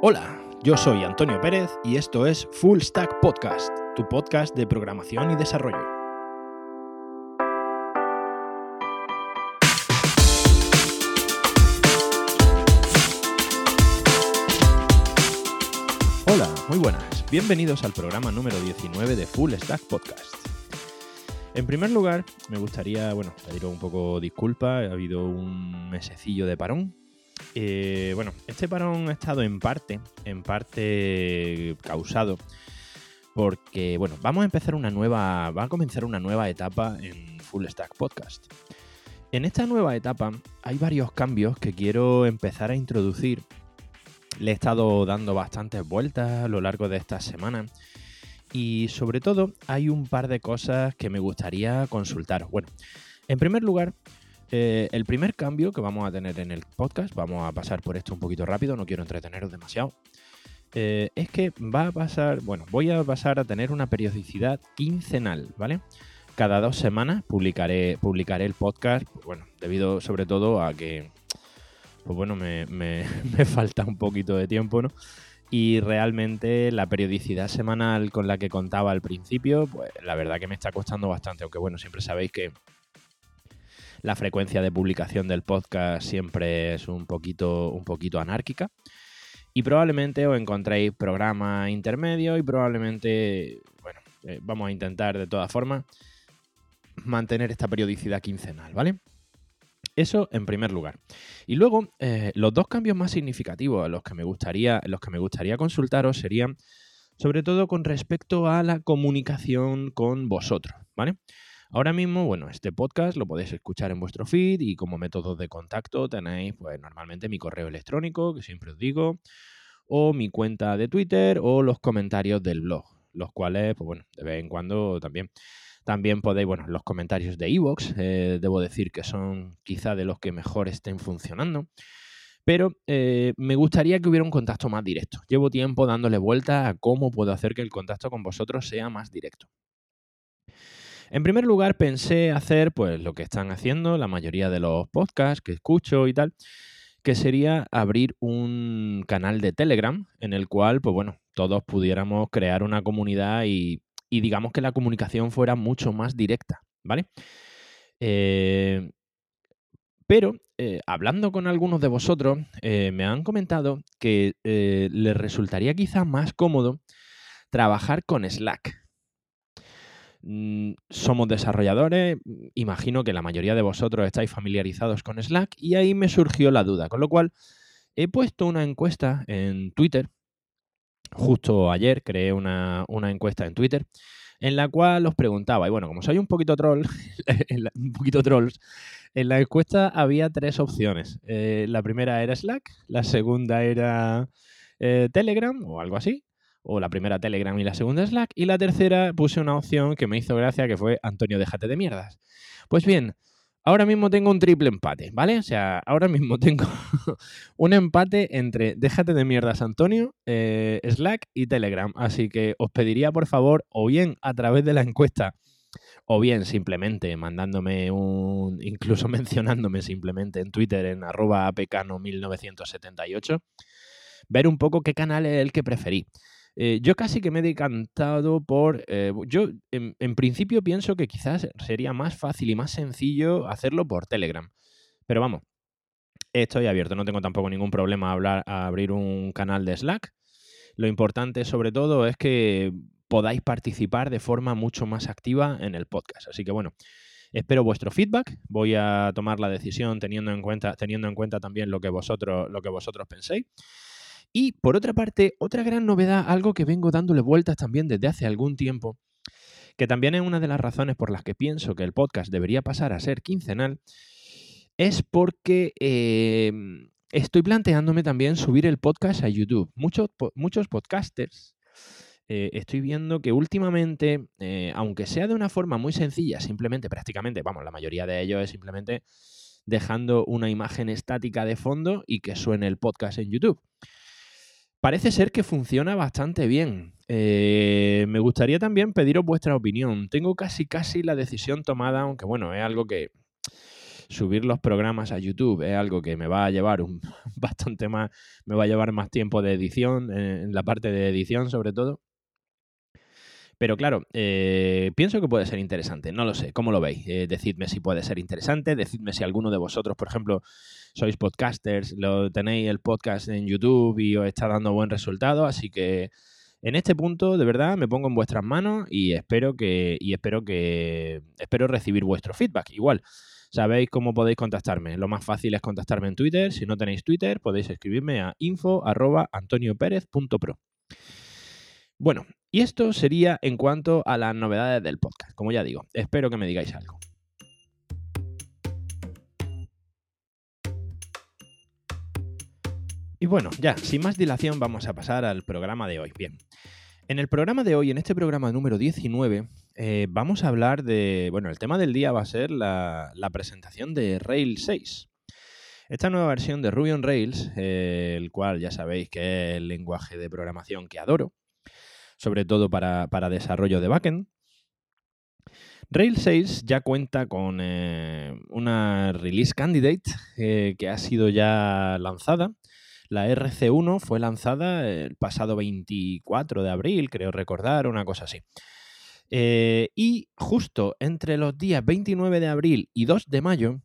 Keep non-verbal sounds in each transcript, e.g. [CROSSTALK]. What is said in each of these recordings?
Hola, yo soy Antonio Pérez y esto es Full Stack Podcast, tu podcast de programación y desarrollo. Hola, muy buenas. Bienvenidos al programa número 19 de Full Stack Podcast. En primer lugar, me gustaría, bueno, pedir un poco disculpa, ha habido un mesecillo de parón. Eh, bueno, este parón ha estado en parte, en parte causado porque, bueno, vamos a empezar una nueva, va a comenzar una nueva etapa en Full Stack Podcast. En esta nueva etapa hay varios cambios que quiero empezar a introducir. Le he estado dando bastantes vueltas a lo largo de estas semanas y sobre todo hay un par de cosas que me gustaría consultar. Bueno, en primer lugar, eh, el primer cambio que vamos a tener en el podcast, vamos a pasar por esto un poquito rápido, no quiero entreteneros demasiado, eh, es que va a pasar, bueno, voy a pasar a tener una periodicidad quincenal, ¿vale? Cada dos semanas publicaré, el podcast, bueno, debido sobre todo a que, pues bueno, me, [LAUGHS] me falta un poquito de tiempo, ¿no? Y realmente la periodicidad semanal con la que contaba al principio, pues la verdad que me está costando bastante, aunque bueno, siempre sabéis que la frecuencia de publicación del podcast siempre es un poquito, un poquito anárquica. Y probablemente os encontréis programa intermedio y probablemente, bueno, eh, vamos a intentar de todas formas mantener esta periodicidad quincenal, ¿vale? Eso en primer lugar. Y luego, eh, los dos cambios más significativos a los que me gustaría, los que me gustaría consultaros serían sobre todo con respecto a la comunicación con vosotros, ¿vale? Ahora mismo, bueno, este podcast lo podéis escuchar en vuestro feed y como método de contacto tenéis, pues normalmente mi correo electrónico, que siempre os digo, o mi cuenta de Twitter o los comentarios del blog, los cuales, pues bueno, de vez en cuando también también podéis, bueno, los comentarios de Evox, eh, debo decir que son quizá de los que mejor estén funcionando. Pero eh, me gustaría que hubiera un contacto más directo. Llevo tiempo dándole vuelta a cómo puedo hacer que el contacto con vosotros sea más directo. En primer lugar, pensé hacer pues lo que están haciendo la mayoría de los podcasts que escucho y tal, que sería abrir un canal de Telegram en el cual, pues bueno, todos pudiéramos crear una comunidad y digamos que la comunicación fuera mucho más directa, ¿vale? Eh, pero eh, hablando con algunos de vosotros, eh, me han comentado que les resultaría quizá más cómodo trabajar con Slack. Mm, somos desarrolladores, imagino que la mayoría de vosotros estáis familiarizados con Slack y ahí me surgió la duda, con lo cual he puesto una encuesta en Twitter justo ayer creé una, encuesta en Twitter en la cual os preguntaba, y bueno, como soy un poquito troll, [LAUGHS] un poquito trolls, en la encuesta había tres opciones. Eh, la primera era Slack, la segunda era eh, Telegram o algo así, o la primera Telegram y la segunda Slack, y la tercera puse una opción que me hizo gracia que fue Antonio, déjate de mierdas. Pues bien, Ahora mismo tengo un triple empate, ¿vale? O sea, ahora mismo [LAUGHS] tengo un empate entre déjate de mierdas, Antonio, eh, Slack y Telegram. Así que os pediría, por favor, o bien a través de la encuesta, o bien simplemente mandándome un, incluso [LAUGHS] mencionándome simplemente en Twitter en arroba apcano1978, ver un poco qué canal es el que preferí. Eh, yo casi que me he decantado por... Eh, yo en, principio pienso que quizás sería más fácil y más sencillo hacerlo por Telegram. Pero vamos, estoy abierto, no tengo tampoco ningún problema a, hablar, a abrir un canal de Slack. Lo importante sobre todo es que podáis participar de forma mucho más activa en el podcast. Así que bueno, espero vuestro feedback. Voy a tomar la decisión teniendo en cuenta, teniendo en cuenta también lo que vosotros, lo que vosotros penséis. Y por otra parte, otra gran novedad, algo que vengo dándole vueltas también desde hace algún tiempo, que también es una de las razones por las que pienso que el podcast debería pasar a ser quincenal, es porque em, estoy planteándome también subir el podcast a YouTube. Muchos, muchos podcasters eh, estoy viendo que últimamente, eh, aunque sea de una forma muy sencilla, simplemente, prácticamente, vamos, la mayoría de ellos es simplemente dejando una imagen estática de fondo y que suene el podcast en YouTube. Parece ser que funciona bastante bien. Eh, me gustaría también pediros vuestra opinión. Tengo casi casi la decisión tomada, aunque bueno, es algo que, subir los programas a YouTube es algo que me va a llevar un, [LAUGHS] bastante más, me va a llevar más tiempo de edición, en la parte de edición sobre todo. Pero claro, eh, pienso que puede ser interesante. No lo sé, ¿cómo lo veis? Eh, decidme si puede ser interesante. Decidme si alguno de vosotros, por ejemplo, sois podcasters, lo tenéis el podcast en YouTube y os está dando buen resultado. Así que en este punto, de verdad, me pongo en vuestras manos y espero que, y espero que, espero recibir vuestro feedback. Igual, sabéis cómo podéis contactarme. Lo más fácil es contactarme en Twitter. Si no tenéis Twitter, podéis escribirme a info.antonioperez.pro. Bueno, y esto sería en cuanto a las novedades del podcast. Como ya digo, espero que me digáis algo. Y bueno, ya, sin más dilación, vamos a pasar al programa de hoy. Bien, en el programa de hoy, en este programa número 19, eh, vamos a hablar de. Bueno, el tema del día va a ser la, presentación de Rails 6. Esta nueva versión de Ruby on Rails, eh, el cual ya sabéis que es el lenguaje de programación que adoro, sobre todo para, desarrollo de backend. Rails 6 ya cuenta con eh, una release candidate eh, que ha sido ya lanzada. La RC1 fue lanzada el pasado 24 de abril, creo recordar, una cosa así. Eh, y justo entre los días 29 de abril y 2 de mayo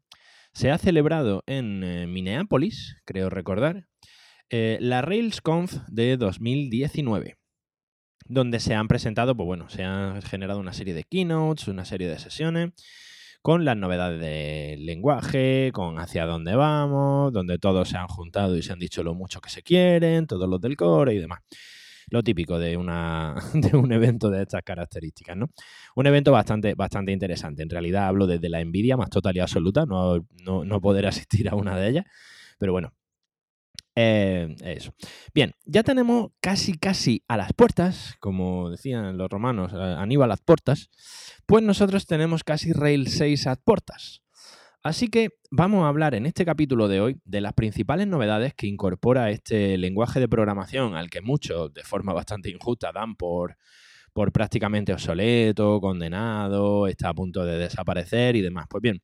se ha celebrado en Minneapolis, creo recordar, la RailsConf de 2019 donde se han presentado, pues bueno, se han generado una serie de keynotes, una serie de sesiones con las novedades del lenguaje, con hacia dónde vamos, donde todos se han juntado y se han dicho lo mucho que se quieren, todos los del core y demás. Lo típico de, una, [LAUGHS] de un evento de estas características, ¿no? Un evento bastante, bastante interesante. En realidad hablo desde la envidia más total y absoluta, no, no, no poder [LAUGHS] asistir a una de ellas. Pero bueno, eh, eso. Bien, ya tenemos casi, casi a las puertas, como decían los romanos, Aníbal a las puertas, pues nosotros tenemos casi Rail 6 a puertas. Así que vamos a hablar en este capítulo de hoy de las principales novedades que incorpora este lenguaje de programación al que muchos, de forma bastante injusta, dan por, por prácticamente obsoleto, condenado, está a punto de desaparecer y demás. Pues bien,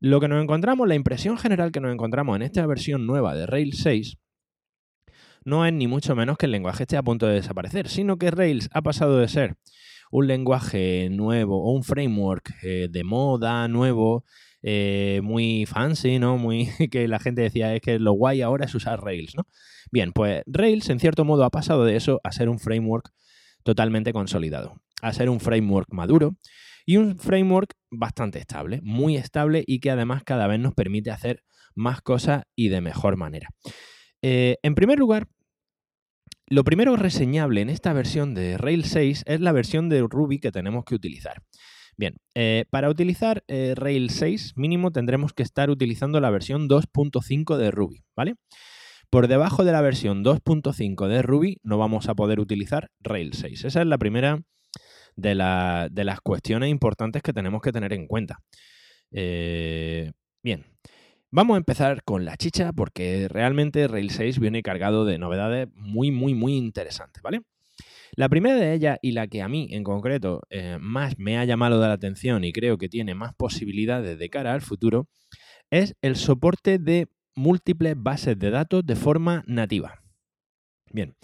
lo que nos encontramos, la impresión general que nos encontramos en esta versión nueva de Rails 6 no es ni mucho menos que el lenguaje esté a punto de desaparecer, sino que Rails ha pasado de ser un lenguaje nuevo o un framework eh, de moda nuevo, eh, muy fancy, ¿no? Muy [LAUGHS] que la gente decía es que lo guay ahora es usar Rails, ¿no? Bien, pues Rails en cierto modo ha pasado de eso a ser un framework totalmente consolidado, a ser un framework maduro y un framework bastante estable, muy estable y que además cada vez nos permite hacer más cosas y de mejor manera. Eh, en primer lugar, lo primero reseñable en esta versión de Rails 6 es la versión de Ruby que tenemos que utilizar. Bien, eh, para utilizar eh, Rails 6 mínimo tendremos que estar utilizando la versión 2.5 de Ruby, ¿vale? Por debajo de la versión 2.5 de Ruby no vamos a poder utilizar Rails 6. Esa es la primera de, las cuestiones importantes que tenemos que tener en cuenta. Eh, bien, vamos a empezar con la chicha porque realmente Rails 6 viene cargado de novedades muy, muy, muy interesantes, ¿vale? La primera de ellas y la que a mí en concreto eh, más me ha llamado la atención y creo que tiene más posibilidades de cara al futuro es el soporte de múltiples bases de datos de forma nativa. Bien,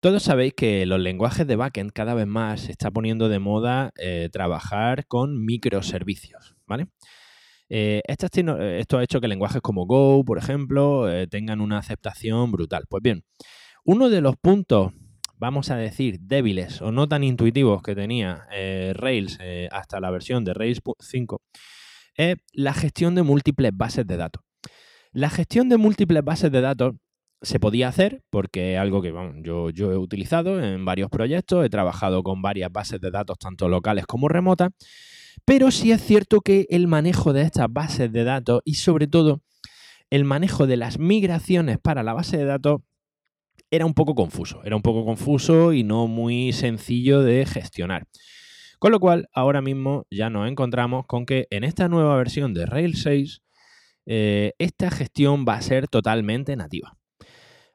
todos sabéis que los lenguajes de backend cada vez más se está poniendo de moda eh, trabajar con microservicios, ¿vale? Eh, esto, ha hecho que lenguajes como Go, por ejemplo, eh, tengan una aceptación brutal. Pues bien, uno de los puntos, vamos a decir, débiles o no tan intuitivos que tenía Rails hasta la versión de Rails 5 es la gestión de múltiples bases de datos. La gestión de múltiples bases de datos se podía hacer porque es algo que yo, he utilizado en varios proyectos, he trabajado con varias bases de datos, tanto locales como remotas, pero sí es cierto que el manejo de estas bases de datos y sobre todo el manejo de las migraciones para la base de datos era un poco confuso, era un poco confuso y no muy sencillo de gestionar. Con lo cual, ahora mismo ya nos encontramos con que en esta nueva versión de Rails 6, eh, esta gestión va a ser totalmente nativa.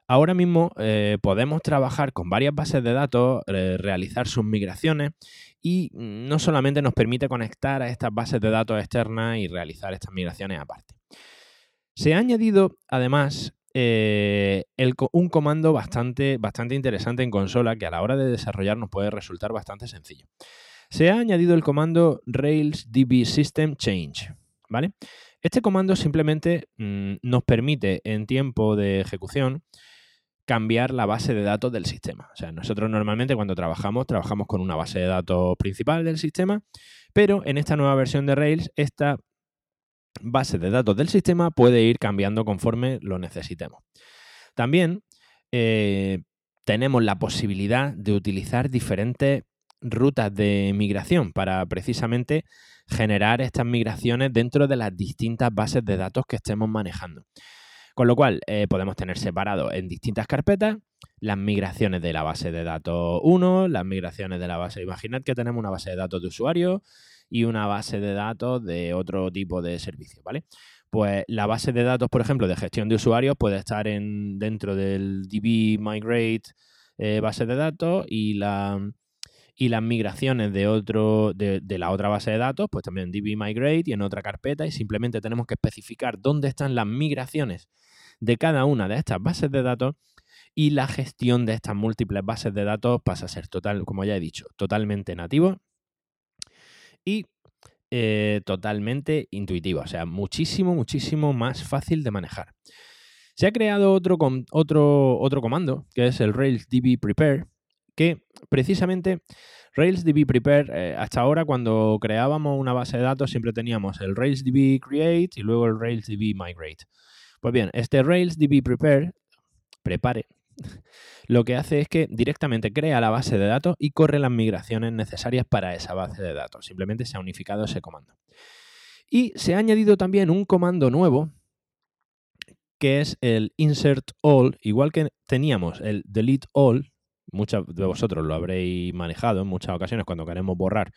Ahora mismo eh, podemos trabajar con varias bases de datos, eh, realizar sus migraciones y no solamente nos permite conectar a estas bases de datos externas y realizar estas migraciones aparte. Se ha añadido además eh, un comando bastante, bastante interesante en consola que a la hora de desarrollar nos puede resultar bastante sencillo. Se ha añadido el comando Rails DB System Change. ¿vale? Este comando simplemente mm, nos permite en tiempo de ejecución cambiar la base de datos del sistema. O sea, nosotros normalmente cuando trabajamos, trabajamos con una base de datos principal del sistema, pero en esta nueva versión de Rails, esta base de datos del sistema puede ir cambiando conforme lo necesitemos. También eh, tenemos la posibilidad de utilizar diferentes rutas de migración para precisamente generar estas migraciones dentro de las distintas bases de datos que estemos manejando. Con lo cual, eh, podemos tener separado en distintas carpetas las migraciones de la base de datos 1, las migraciones de la base. Imaginad que tenemos una base de datos de usuarios y una base de datos de otro tipo de servicio, ¿vale? Pues la base de datos, por ejemplo, de gestión de usuarios puede estar en, dentro del DB Migrate eh, base de datos y la y las migraciones de otro de, de, la otra base de datos, pues también DB Migrate y en otra carpeta y simplemente tenemos que especificar dónde están las migraciones de cada una de estas bases de datos y la gestión de estas múltiples bases de datos pasa a ser total, como ya he dicho, totalmente nativo y eh, totalmente intuitivo, o sea, muchísimo, muchísimo más fácil de manejar. Se ha creado otro, otro, otro comando, que es el Rails DB Prepare, que precisamente Rails DB Prepare, eh, hasta ahora cuando creábamos una base de datos siempre teníamos el Rails DB Create y luego el Rails DB Migrate. Pues bien, este Rails DB Prepare, prepare, [LAUGHS] lo que hace es que directamente crea la base de datos y corre las migraciones necesarias para esa base de datos. Simplemente se ha unificado ese comando. Y se ha añadido también un comando nuevo que es el insert all, igual que teníamos el delete all, muchos de vosotros lo habréis manejado en muchas ocasiones cuando queremos borrar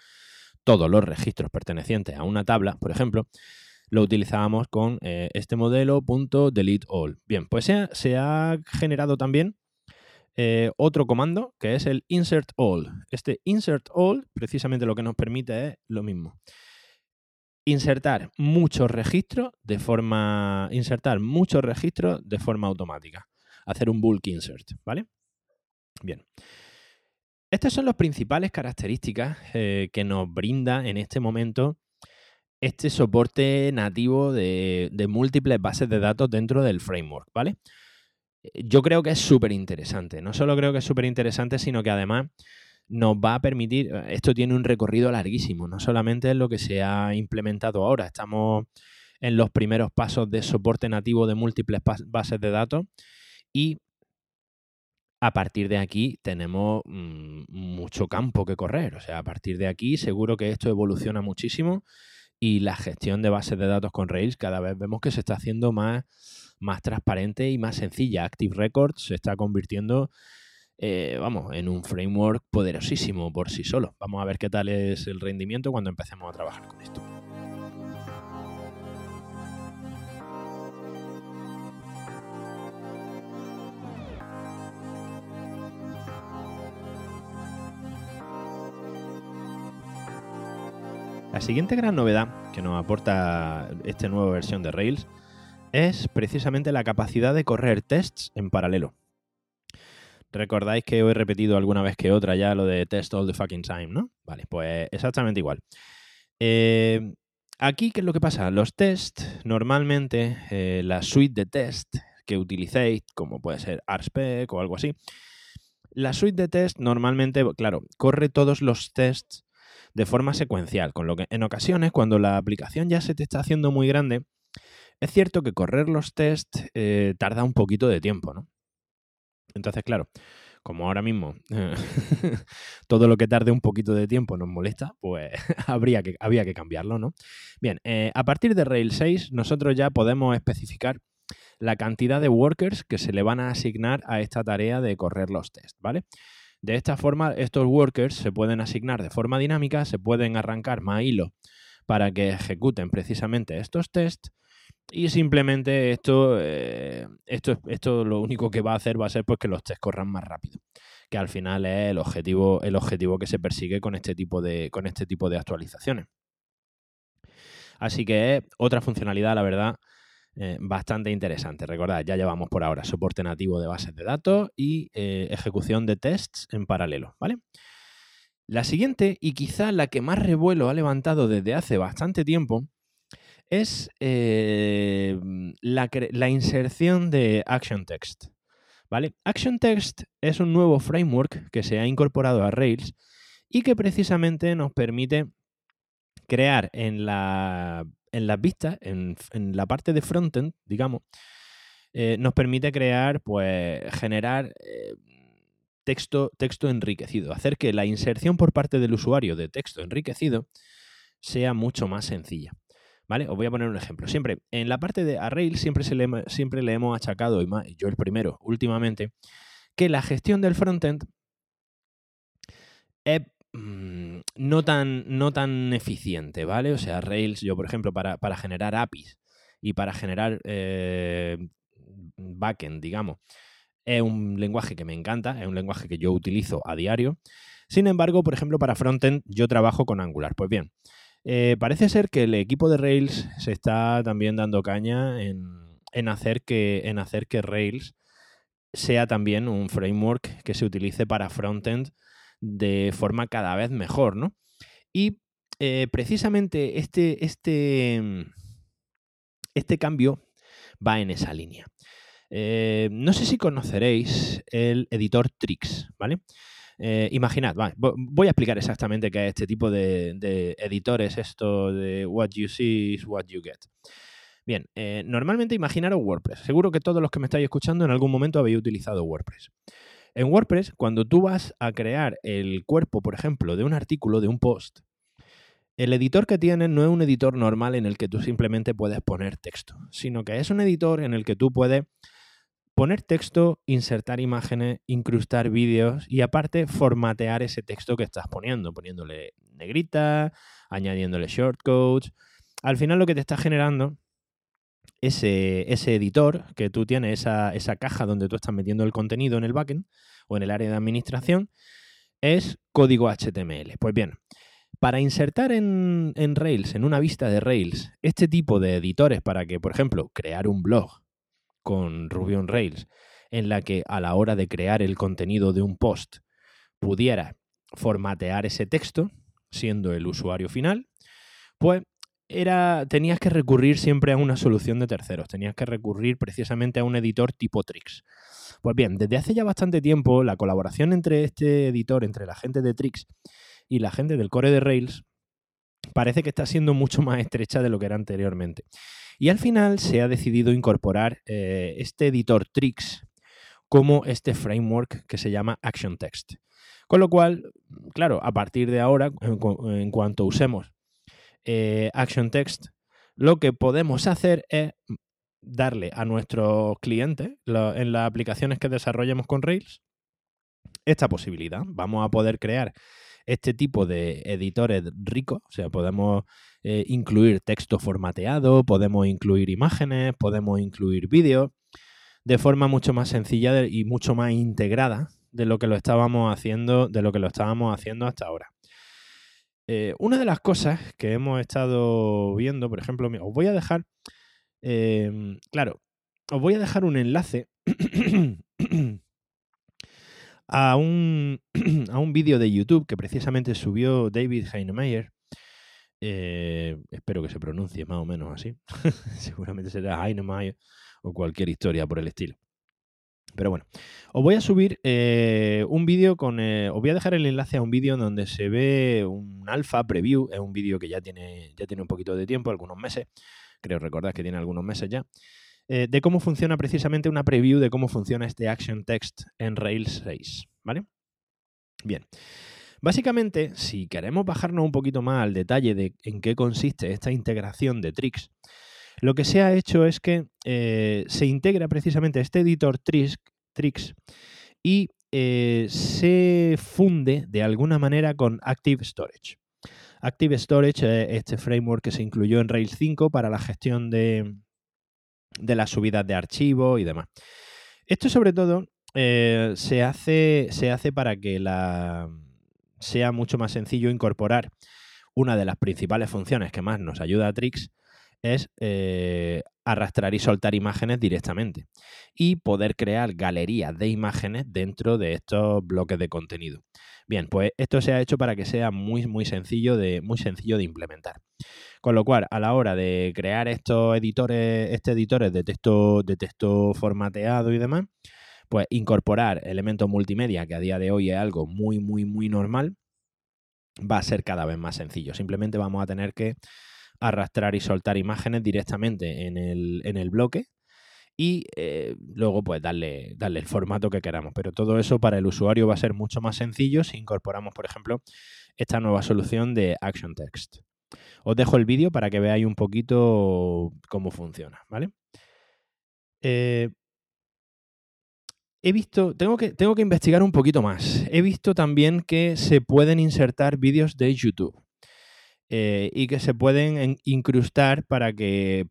todos los registros pertenecientes a una tabla, por ejemplo, lo utilizábamos con eh, este modelo .delete all. Bien, pues se ha, generado también eh, otro comando que es el insert all. Este insert all precisamente lo que nos permite es lo mismo. Insertar muchos registros de forma. Insertar muchos registros de forma automática. Hacer un bulk insert, ¿vale? Bien. Estas son las principales características eh, que nos brinda en este momento este soporte nativo de, múltiples bases de datos dentro del framework, ¿vale? Yo creo que es súper interesante. No solo creo que es súper interesante, sino que además nos va a permitir, esto tiene un recorrido larguísimo, no solamente es lo que se ha implementado ahora, estamos en los primeros pasos de soporte nativo de múltiples bases de datos y a partir de aquí tenemos mm, mucho campo que correr, o sea, a partir de aquí seguro que esto evoluciona muchísimo y la gestión de bases de datos con Rails cada vez vemos que se está haciendo más, más transparente y más sencilla. Active Records se está convirtiendo, eh, vamos, en un framework poderosísimo por sí solo. Vamos a ver qué tal es el rendimiento cuando empecemos a trabajar con esto. La siguiente gran novedad que nos aporta esta nueva versión de Rails es precisamente la capacidad de correr tests en paralelo. Recordáis que os he repetido alguna vez que otra ya lo de test all the fucking time, ¿no? Vale, pues exactamente igual. Eh, aquí, ¿qué es lo que pasa? Los tests, normalmente, eh, la suite de test que utilicéis, como puede ser RSpec o algo así, la suite de test normalmente, claro, corre todos los tests de forma secuencial, con lo que en ocasiones cuando la aplicación ya se te está haciendo muy grande, es cierto que correr los tests eh, tarda un poquito de tiempo, ¿no? Entonces, claro, como ahora mismo [LAUGHS] todo lo que tarde un poquito de tiempo nos molesta, pues [LAUGHS] habría que, había que cambiarlo, ¿no? Bien, eh, a partir de Rails 6 nosotros ya podemos especificar la cantidad de workers que se le van a asignar a esta tarea de correr los tests, ¿vale? De esta forma, estos workers se pueden asignar de forma dinámica, se pueden arrancar más hilos para que ejecuten precisamente estos tests Y simplemente esto, eh, esto, esto lo único que va a hacer va a ser pues, que los tests corran más rápido. Que al final es el objetivo, el objetivo que se persigue con este tipo de, con este tipo de actualizaciones. Así que es otra funcionalidad, la verdad, eh, bastante interesante. Recordad, ya llevamos por ahora soporte nativo de bases de datos y eh, ejecución de tests en paralelo, ¿vale? La siguiente, y quizá la que más revuelo ha levantado desde hace bastante tiempo, es eh, la, inserción de Action Text. ¿Vale? Action Text es un nuevo framework que se ha incorporado a Rails y que precisamente nos permite crear en, la, en las vistas, en, la parte de frontend, digamos, eh, nos permite crear, pues, generar eh, texto, texto enriquecido, hacer que la inserción por parte del usuario de texto enriquecido sea mucho más sencilla. ¿Vale? Os voy a poner un ejemplo. Siempre, en la parte de Arrail siempre, se le, siempre le hemos achacado, y yo el primero, últimamente, que la gestión del frontend es mm, no, tan, no tan eficiente, ¿vale? O sea, Rails, yo por ejemplo, para, generar APIs y para generar eh, backend, digamos, es un lenguaje que me encanta, es un lenguaje que yo utilizo a diario. Sin embargo, por ejemplo, para frontend yo trabajo con Angular. Pues bien, eh, parece ser que el equipo de Rails se está también dando caña en, hacer que, en hacer que Rails sea también un framework que se utilice para frontend de forma cada vez mejor, ¿no? Y eh, precisamente este, este, este cambio va en esa línea. Eh, no sé si conoceréis el editor Trix, ¿vale? Eh, imaginad, voy a explicar exactamente qué es este tipo de, editores, esto de what you see is what you get. Bien, normalmente imaginaros WordPress. Seguro que todos los que me estáis escuchando en algún momento habéis utilizado WordPress. En WordPress, cuando tú vas a crear el cuerpo, por ejemplo, de un artículo, de un post, el editor que tienes no es un editor normal en el que tú simplemente puedes poner texto, sino que es un editor en el que tú puedes poner texto, insertar imágenes, incrustar vídeos y aparte formatear ese texto que estás poniendo, poniéndole negrita, añadiéndole shortcodes. Al final lo que te está generando ese, ese editor que tú tienes, esa, esa, caja donde tú estás metiendo el contenido en el backend o en el área de administración, es código HTML. Pues bien, para insertar en, en Rails, en una vista de Rails, este tipo de editores para que, por ejemplo, crear un blog con Ruby on Rails, en la que a la hora de crear el contenido de un post pudiera formatear ese texto, siendo el usuario final, pues era, tenías que recurrir siempre a una solución de terceros, tenías que recurrir precisamente a un editor tipo Trix. Pues bien, desde hace ya bastante tiempo la colaboración entre este editor, entre la gente de Trix y la gente del core de Rails, parece que está siendo mucho más estrecha de lo que era anteriormente. Y al final se ha decidido incorporar eh, este editor Trix como este framework que se llama Action Text. Con lo cual, claro, a partir de ahora, en, cuanto usemos eh, Action Text, lo que podemos hacer es darle a nuestros clientes en las aplicaciones que desarrollemos con Rails esta posibilidad. Vamos a poder crear este tipo de editores ricos, o sea, podemos eh, incluir texto formateado, podemos incluir imágenes, podemos incluir vídeos, de forma mucho más sencilla y mucho más integrada de lo que lo estábamos haciendo, de lo que lo estábamos haciendo hasta ahora. Eh, una de las cosas que hemos estado viendo, por ejemplo, os voy a dejar, em, claro, os voy a dejar un enlace [CLEARS THROAT] a un, [CLEARS THROAT] a un vídeo de YouTube que precisamente subió David Heinemeier. Eh, espero que se pronuncie más o menos así. [LAUGHS] Seguramente será Heinemeier o cualquier historia por el estilo. Pero bueno, os voy a subir eh, un vídeo con. Eh, os voy a dejar el enlace a un vídeo donde se ve un alfa preview. Es un vídeo que ya tiene, ya tiene un poquito de tiempo, algunos meses. Creo recordar que tiene algunos meses ya. Eh, de cómo funciona precisamente una preview de cómo funciona este Action Text en Rails 6. ¿Vale? Bien. Básicamente, si queremos bajarnos un poquito más al detalle de en qué consiste esta integración de Trix, lo que se ha hecho es que eh, se integra precisamente este editor Trix, y eh, se funde de alguna manera con Active Storage. Active Storage es este framework que se incluyó en Rails 5 para la gestión de, de las subidas de archivos y demás. Esto sobre todo eh, se, hace, se hace para que sea mucho más sencillo incorporar una de las principales funciones que más nos ayuda a Trix, es eh, arrastrar y soltar imágenes directamente y poder crear galerías de imágenes dentro de estos bloques de contenido. Bien, pues esto se ha hecho para que sea muy, muy sencillo de, muy sencillo de implementar. Con lo cual, a la hora de crear estos editores, este editores de texto, de texto formateado y demás, pues incorporar elementos multimedia, que a día de hoy es algo muy, muy, muy normal, va a ser cada vez más sencillo. Simplemente vamos a tener que arrastrar y soltar imágenes directamente en el, bloque y eh, luego pues darle, darle el formato que queramos. Pero todo eso para el usuario va a ser mucho más sencillo si incorporamos, por ejemplo, esta nueva solución de Action Text. Os dejo el vídeo para que veáis un poquito cómo funciona, ¿vale? Eh, he visto, tengo que, tengo que investigar un poquito más. He visto también que se pueden insertar vídeos de YouTube. Eh, y que se pueden incrustar para que,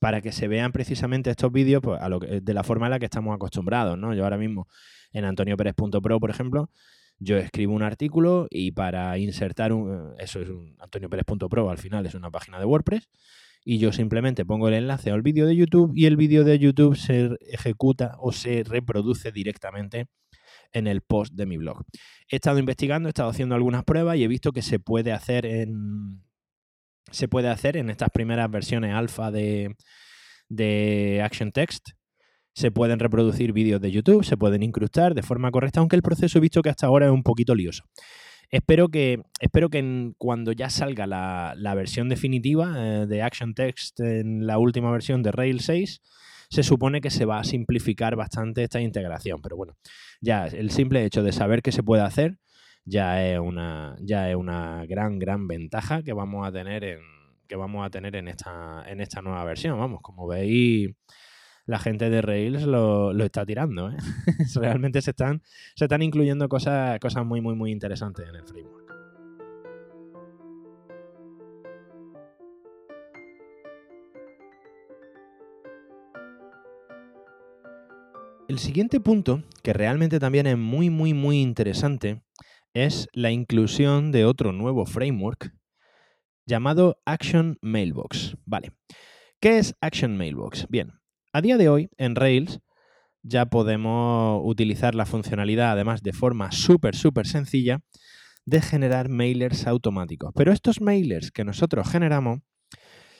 para que se vean precisamente estos vídeos pues, de la forma en la que estamos acostumbrados. ¿no? Yo ahora mismo en antonioperez.pro, por ejemplo, yo escribo un artículo y para insertar un, eso es un antonioperez.pro, al final es una página de WordPress, y yo simplemente pongo el enlace al vídeo de YouTube y el vídeo de YouTube se ejecuta o se reproduce directamente en el post de mi blog. He estado investigando, he estado haciendo algunas pruebas y he visto que se puede hacer en, se puede hacer en estas primeras versiones alfa de, de Action Text. Se pueden reproducir vídeos de YouTube, se pueden incrustar de forma correcta, aunque el proceso he visto que hasta ahora es un poquito lioso. Espero que, espero que cuando ya salga la, versión definitiva eh, de Action Text en la última versión de Rails 6, se supone que se va a simplificar bastante esta integración. Pero bueno, ya el simple hecho de saber que se puede hacer ya es una, ya es una gran, gran ventaja que vamos a tener en, que vamos a tener en esta, en esta nueva versión. Vamos, como veis, la gente de Rails lo, está tirando. ¿eh? [LAUGHS] Realmente se están, se están incluyendo cosas, cosas muy, muy, muy interesantes en el framework. El siguiente punto, que realmente también es muy, muy, muy interesante, es la inclusión de otro nuevo framework llamado Action Mailbox. Vale. ¿Qué es Action Mailbox? Bien, a día de hoy en Rails ya podemos utilizar la funcionalidad, además de forma súper, súper sencilla, de generar mailers automáticos. Pero estos mailers que nosotros generamos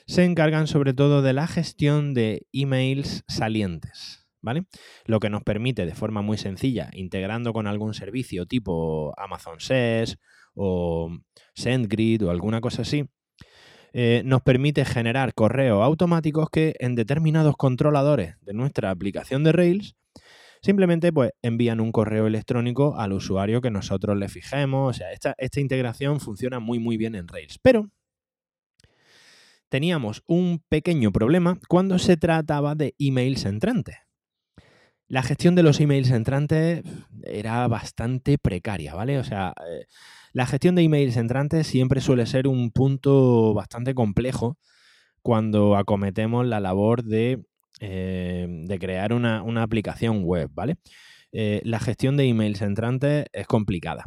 se encargan sobre todo de la gestión de emails salientes. ¿Vale? Lo que nos permite de forma muy sencilla, integrando con algún servicio tipo Amazon SES o SendGrid o alguna cosa así, eh, nos permite generar correos automáticos que en determinados controladores de nuestra aplicación de Rails simplemente pues envían un correo electrónico al usuario que nosotros le fijemos. O sea, esta, esta integración funciona muy muy bien en Rails. Pero teníamos un pequeño problema cuando se trataba de emails entrantes la gestión de los emails entrantes era bastante precaria, ¿vale? O sea, eh, la gestión de emails entrantes siempre suele ser un punto bastante complejo cuando acometemos la labor de, eh, crear una, aplicación web, ¿vale? Eh, la gestión de emails entrantes es complicada.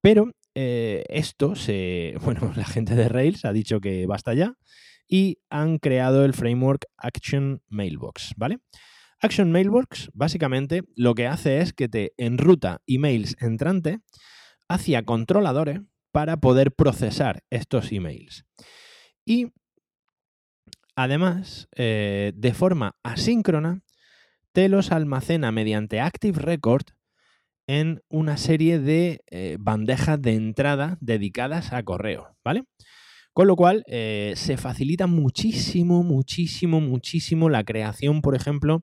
Pero esto se. [LAUGHS] Bueno, la gente de Rails ha dicho que basta ya y han creado el framework Action Mailbox, ¿vale? Action Mailbox básicamente lo que hace es que te enruta emails entrantes hacia controladores para poder procesar estos emails. Y además, eh, de forma asíncrona, te los almacena mediante Active Record en una serie de eh, bandejas de entrada dedicadas a correo, ¿vale? Con lo cual, eh, se facilita muchísimo, muchísimo, muchísimo la creación, por ejemplo,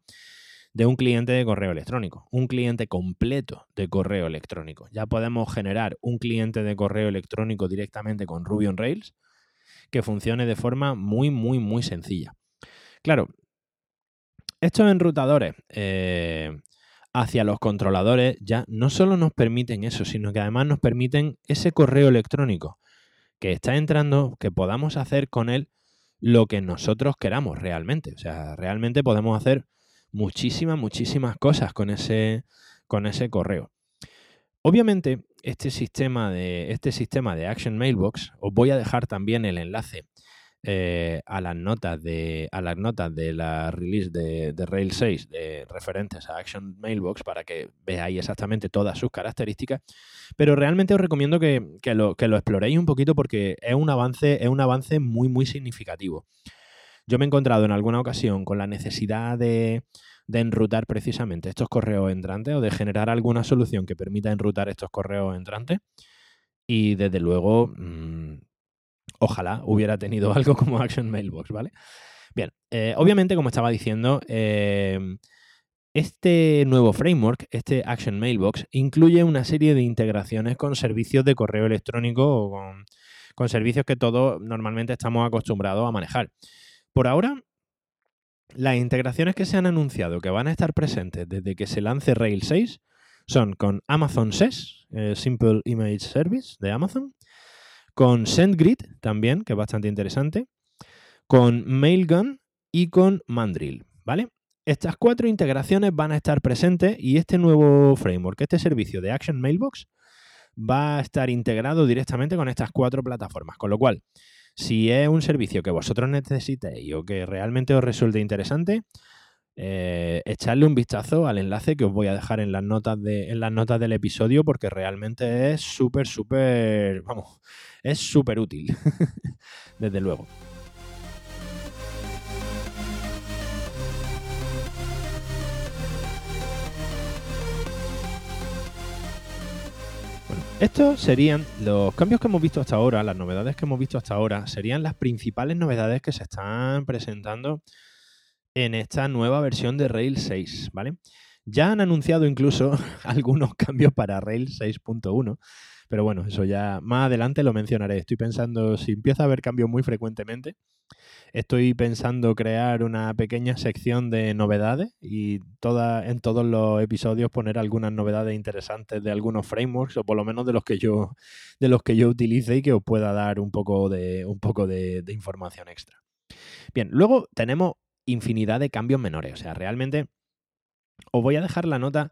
de un cliente de correo electrónico, un cliente completo de correo electrónico. Ya podemos generar un cliente de correo electrónico directamente con Ruby on Rails que funcione de forma muy, muy, muy sencilla. Claro, estos enrutadores eh, hacia los controladores ya no solo nos permiten eso, sino que además nos permiten ese correo electrónico que está entrando, que podamos hacer con él lo que nosotros queramos realmente. O sea, realmente podemos hacer muchísimas, muchísimas cosas con ese, con ese correo. Obviamente, este sistema de, este sistema de Action Mailbox, os voy a dejar también el enlace eh, a, las notas de, a las notas de la release de, de, Rail 6 de referentes a Action Mailbox para que veáis exactamente todas sus características. Pero realmente os recomiendo que, lo, que lo exploréis un poquito porque es un avance, es un avance muy, muy significativo. Yo me he encontrado en alguna ocasión con la necesidad de, de enrutar precisamente estos correos entrantes o de generar alguna solución que permita enrutar estos correos entrantes. Y desde luego, mmm, ojalá hubiera tenido [LAUGHS] algo como Action Mailbox, ¿vale? Bien, eh, obviamente, como estaba diciendo, eh, este nuevo framework, este Action Mailbox, incluye una serie de integraciones con servicios de correo electrónico o con, servicios que todos normalmente estamos acostumbrados a manejar. Por ahora, las integraciones que se han anunciado que van a estar presentes desde que se lance Rail 6 son con Amazon SES, eh, Simple Image Service de Amazon, con SendGrid también, que es bastante interesante, con Mailgun y con Mandrill, ¿vale? Estas cuatro integraciones van a estar presentes y este nuevo framework, este servicio de Action Mailbox, va a estar integrado directamente con estas cuatro plataformas. Con lo cual, si es un servicio que vosotros necesitéis o que realmente os resulte interesante, eh, echarle un vistazo al enlace que os voy a dejar en las notas, de, en las notas del episodio porque realmente es súper, súper, vamos, es súper útil, [LAUGHS] desde luego. Bueno, estos serían los cambios que hemos visto hasta ahora, las novedades que hemos visto hasta ahora, serían las principales novedades que se están presentando en esta nueva versión de Rails 6, ¿vale? Ya han anunciado incluso [LAUGHS] algunos cambios para Rails 6.1, pero bueno, eso ya más adelante lo mencionaré. Estoy pensando, si empieza a haber cambios muy frecuentemente, estoy pensando crear una pequeña sección de novedades y toda, en todos los episodios poner algunas novedades interesantes de algunos frameworks o por lo menos de los que yo, de los que yo utilice y que os pueda dar un poco de, un poco de, de información extra. Bien, luego tenemos infinidad de cambios menores. O sea, realmente os voy a dejar la nota.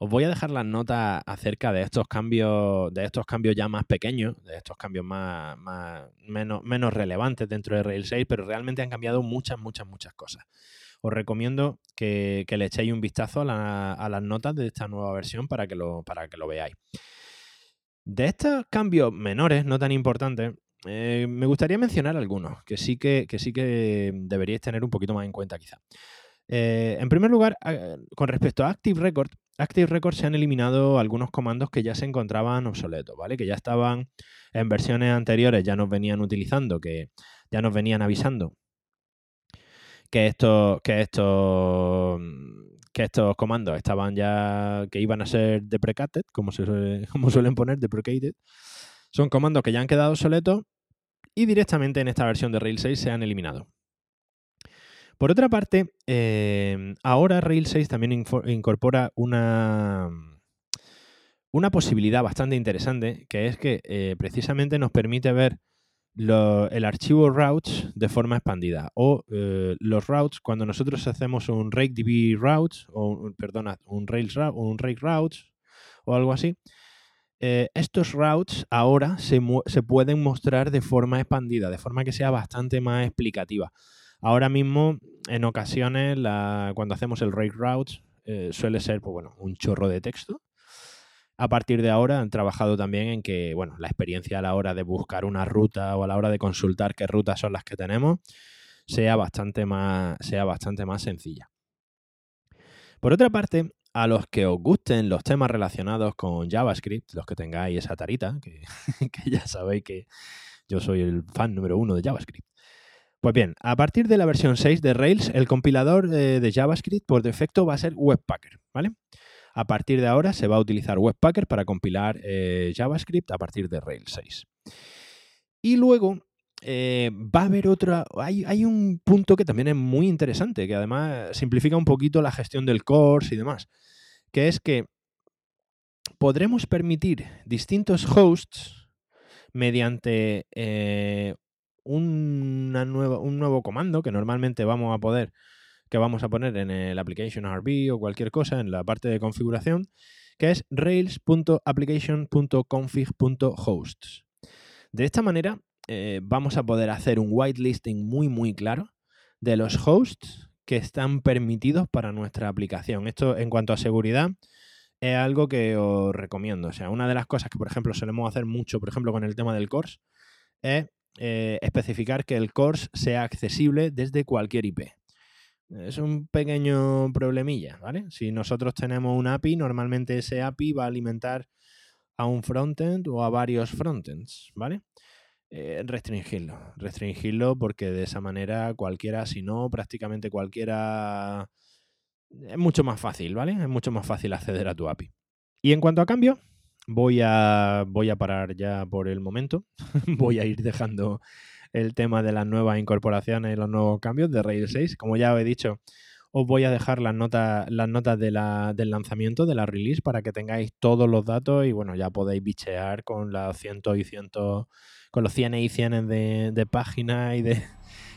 Os voy a dejar las notas acerca de estos cambios, de estos cambios ya más pequeños, de estos cambios más, menos, menos relevantes dentro de Rails 6, pero realmente han cambiado muchas, muchas, muchas cosas. Os recomiendo que, le echéis un vistazo a, a, las notas de esta nueva versión para que lo, para que lo veáis. De estos cambios menores, no tan importantes, eh, me gustaría mencionar algunos que sí que, sí que deberíais tener un poquito más en cuenta quizá. Eh, en primer lugar, con respecto a Active Record, Active Record se han eliminado algunos comandos que ya se encontraban obsoletos, ¿vale? Que ya estaban en versiones anteriores, ya nos venían utilizando, que ya nos venían avisando que estos, que estos, que estos comandos estaban ya, que iban a ser deprecated, como, se [LAUGHS] como suelen poner, deprecated. Son comandos que ya han quedado obsoletos y directamente en esta versión de Rails 6 se han eliminado. Por otra parte, eh, ahora Rails 6 también incorpora una, una posibilidad bastante interesante, que es que eh, precisamente nos permite ver el archivo routes de forma expandida o eh, los routes cuando nosotros hacemos un RakeDB routes o perdona un Rails un Rake routes o algo así eh, estos routes ahora se, pueden mostrar de forma expandida, de forma que sea bastante más explicativa. Ahora mismo, en ocasiones, cuando hacemos el rake routes, eh, suele ser pues, bueno, un chorro de texto. A partir de ahora han trabajado también en que bueno, la experiencia a la hora de buscar una ruta o a la hora de consultar qué rutas son las que tenemos sea bastante más, sea bastante más sencilla. Por otra parte, a los que os gusten los temas relacionados con JavaScript, los que tengáis esa tarita, [LAUGHS] que, ya sabéis que yo soy el fan número uno de JavaScript. Pues bien, a partir de la versión 6 de Rails, el compilador de, JavaScript por defecto va a ser Webpacker, ¿vale? A partir de ahora se va a utilizar Webpacker para compilar eh, JavaScript a partir de Rails 6. Y luego eh, va a haber otra. Hay, hay, un punto que también es muy interesante, que además simplifica un poquito la gestión del course y demás, que es que podremos permitir distintos hosts mediante eh, un nuevo comando que normalmente vamos a poder, que vamos a poner en el application RB o cualquier cosa en la parte de configuración, que es rails.application.config.hosts. De esta manera eh, vamos a poder hacer un whitelisting muy muy claro de los hosts que están permitidos para nuestra aplicación. Esto en cuanto a seguridad es algo que os recomiendo. O sea, una de las cosas que, por ejemplo, solemos hacer mucho, por ejemplo, con el tema del course, es eh, especificar que el course sea accesible desde cualquier IP. Es un pequeño problemilla, ¿vale? Si nosotros tenemos un API, normalmente ese API va a alimentar a un frontend o a varios frontends, ¿vale? Eh, restringirlo, restringirlo porque de esa manera cualquiera, si no, prácticamente cualquiera es mucho más fácil, ¿vale? Es mucho más fácil acceder a tu API. Y en cuanto a cambio, voy a, voy a parar ya por el momento. [LAUGHS] voy a ir dejando el tema de las nuevas incorporaciones y los nuevos cambios de Rails 6. Como ya he dicho, os voy a dejar las notas, las notas de del lanzamiento, de la release, para que tengáis todos los datos y bueno, ya podéis bichear con las cientos y cientos, con los cienes y cienes de, de páginas y de,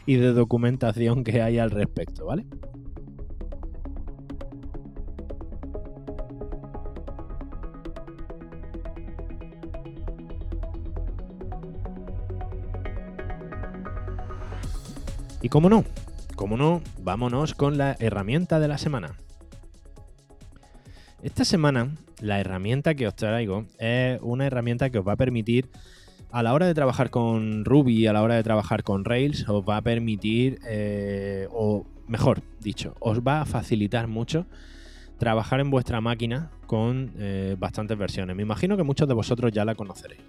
y de documentación que hay al respecto, ¿vale? Y como no, como no, vámonos con la herramienta de la semana. Esta semana, la herramienta que os traigo es una herramienta que os va a permitir, a la hora de trabajar con Ruby, a la hora de trabajar con Rails, os va a permitir, eh, o mejor dicho, os va a facilitar mucho trabajar en vuestra máquina con eh, bastantes versiones. Me imagino que muchos de vosotros ya la conoceréis.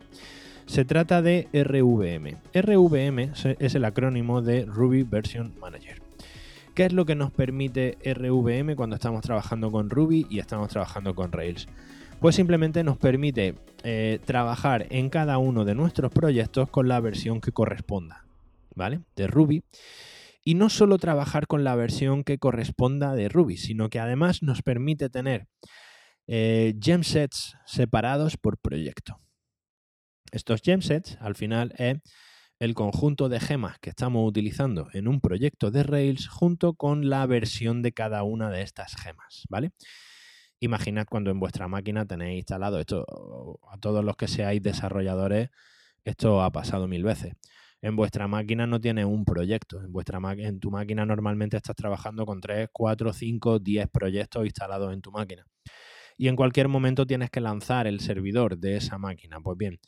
Se trata de RVM. RVM es el acrónimo de Ruby Version Manager. ¿Qué es lo que nos permite RVM cuando estamos trabajando con Ruby y estamos trabajando con Rails? Pues simplemente nos permite eh, trabajar en cada uno de nuestros proyectos con la versión que corresponda, ¿vale? De Ruby. Y no solo trabajar con la versión que corresponda de Ruby, sino que además nos permite tener eh, gemsets separados por proyecto. Estos gemsets al final es el conjunto de gemas que estamos utilizando en un proyecto de Rails junto con la versión de cada una de estas gemas, ¿vale? Imaginad cuando en vuestra máquina tenéis instalado esto, a todos los que seáis desarrolladores, esto ha pasado mil veces. En vuestra máquina no tiene un proyecto, en, vuestra en tu máquina normalmente estás trabajando con 3, 4, 5, 10 proyectos instalados en tu máquina. Y en cualquier momento tienes que lanzar el servidor de esa máquina. Pues bien,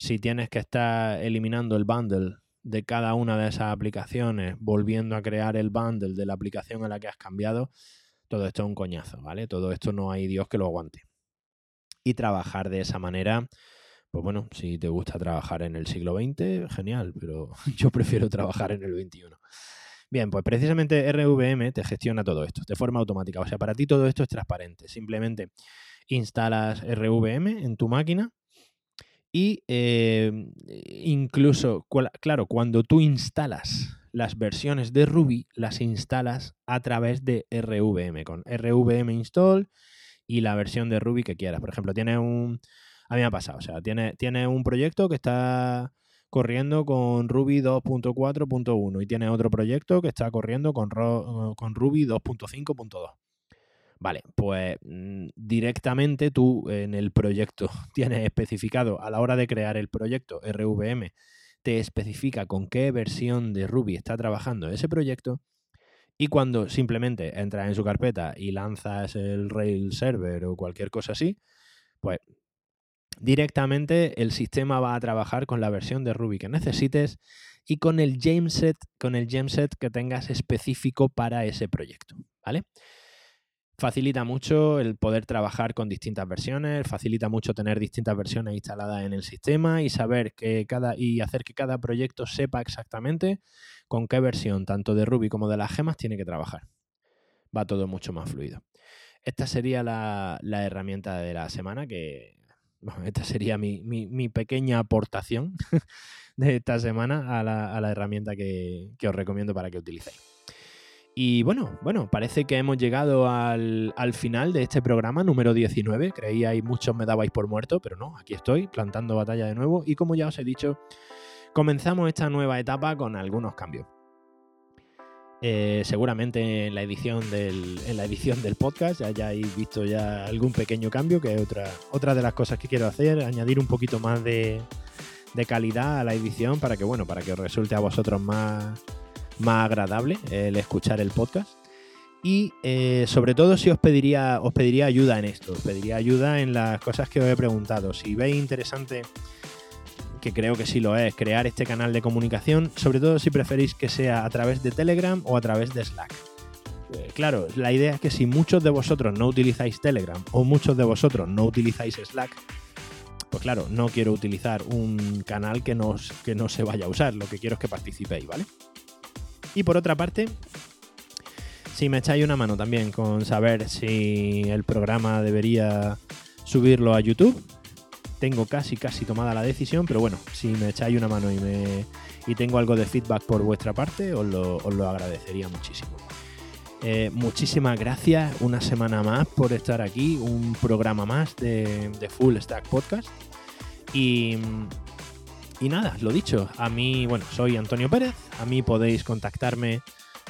si tienes que estar eliminando el bundle de cada una de esas aplicaciones, volviendo a crear el bundle de la aplicación a la que has cambiado, todo esto es un coñazo, ¿vale? Todo esto no hay Dios que lo aguante. Y trabajar de esa manera, pues bueno, si te gusta trabajar en el siglo XX, genial, pero [LAUGHS] yo prefiero trabajar en el XXI. Bien, pues precisamente RVM te gestiona todo esto de forma automática. O sea, para ti todo esto es transparente. Simplemente instalas RVM en tu máquina y em, incluso, claro, cuando tú instalas las versiones de Ruby, las instalas a través de RVM, con RVM install y la versión de Ruby que quieras. Por ejemplo, tiene un... A mí me ha pasado, o sea, tiene, tiene un proyecto que está corriendo con Ruby 2.4.1 y tiene otro proyecto que está corriendo con, con Ruby 2.5.2. Vale, pues mm, directamente tú en el proyecto [LAUGHS] tienes especificado a la hora de crear el proyecto RVM, te especifica con qué versión de Ruby está trabajando ese proyecto y cuando simplemente entras en su carpeta y lanzas el Rail server o cualquier cosa así, pues directamente el sistema va a trabajar con la versión de Ruby que necesites y con el gemset, con el gemset que tengas específico para ese proyecto, ¿vale? Facilita mucho el poder trabajar con distintas versiones, facilita mucho tener distintas versiones instaladas en el sistema y saber que cada y hacer que cada proyecto sepa exactamente con qué versión, tanto de Ruby como de las gemas, tiene que trabajar. Va todo mucho más fluido. Esta sería la, herramienta de la semana que. esta sería mi, pequeña aportación [LAUGHS] de esta semana a la, herramienta que, que os recomiendo para que utilicéis. Y bueno, bueno, parece que hemos llegado al, final de este programa número 19. Creíais muchos me dabais por muerto, pero no, aquí estoy plantando batalla de nuevo. Y como ya os he dicho, comenzamos esta nueva etapa con algunos cambios. Eh, seguramente en la edición del, en la edición del podcast hayáis visto ya algún pequeño cambio, que es otra, otra de las cosas que quiero hacer, añadir un poquito más de, calidad a la edición para que, bueno, para que os resulte a vosotros más, más agradable el escuchar el podcast. Y eh, sobre todo si os pediría, os pediría ayuda en esto, os pediría ayuda en las cosas que os he preguntado. Si veis interesante que creo que sí lo es, crear este canal de comunicación, sobre todo si preferís que sea a través de Telegram o a través de Slack. Eh, claro, la idea es que si muchos de vosotros no utilizáis Telegram o muchos de vosotros no utilizáis Slack, pues claro, no quiero utilizar un canal que no, que no se vaya a usar, lo que quiero es que participéis, ¿vale? Y por otra parte, si me echáis una mano también con saber si el programa debería subirlo a YouTube, tengo casi, casi tomada la decisión, pero bueno, si me echáis una mano y, me, y tengo algo de feedback por vuestra parte, os lo, agradecería muchísimo. Eh, muchísimas gracias una semana más por estar aquí, un programa más de, Full Stack Podcast. Y, y nada, lo dicho, a mí, bueno, soy Antonio Pérez, a mí podéis contactarme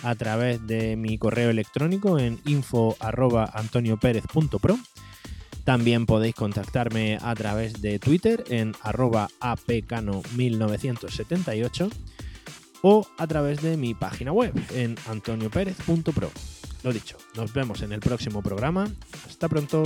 a través de mi correo electrónico en info.antoniopérez.pro también podéis contactarme a través de Twitter en arroba apcano1978 o a través de mi página web en antoniopérez.pro. Lo dicho, nos vemos en el próximo programa. Hasta pronto.